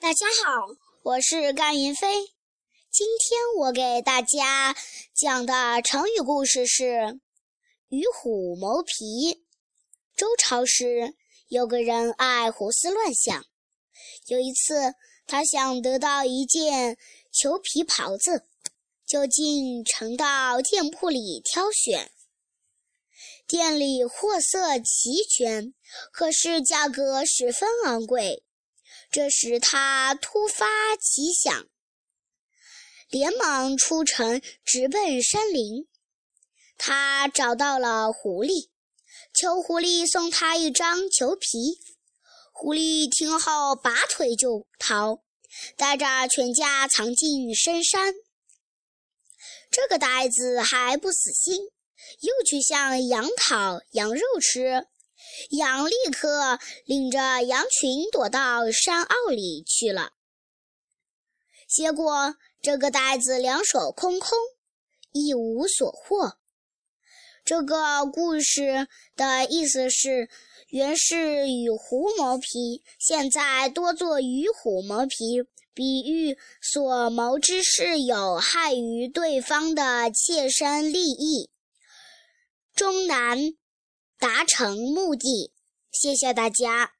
大家好，我是甘云飞。今天我给大家讲的成语故事是“与虎谋皮”。周朝时，有个人爱胡思乱想。有一次，他想得到一件裘皮袍子，就进城到店铺里挑选。店里货色齐全，可是价格十分昂贵。这时，他突发奇想，连忙出城，直奔山林。他找到了狐狸，求狐狸送他一张裘皮。狐狸听后，拔腿就逃，带着全家藏进深山。这个呆子还不死心，又去向羊讨羊肉吃。羊立刻领着羊群躲到山坳里去了。结果，这个袋子两手空空，一无所获。这个故事的意思是，原是与狐谋皮，现在多做与虎谋皮，比喻所谋之事有害于对方的切身利益，终难。达成目的，谢谢大家。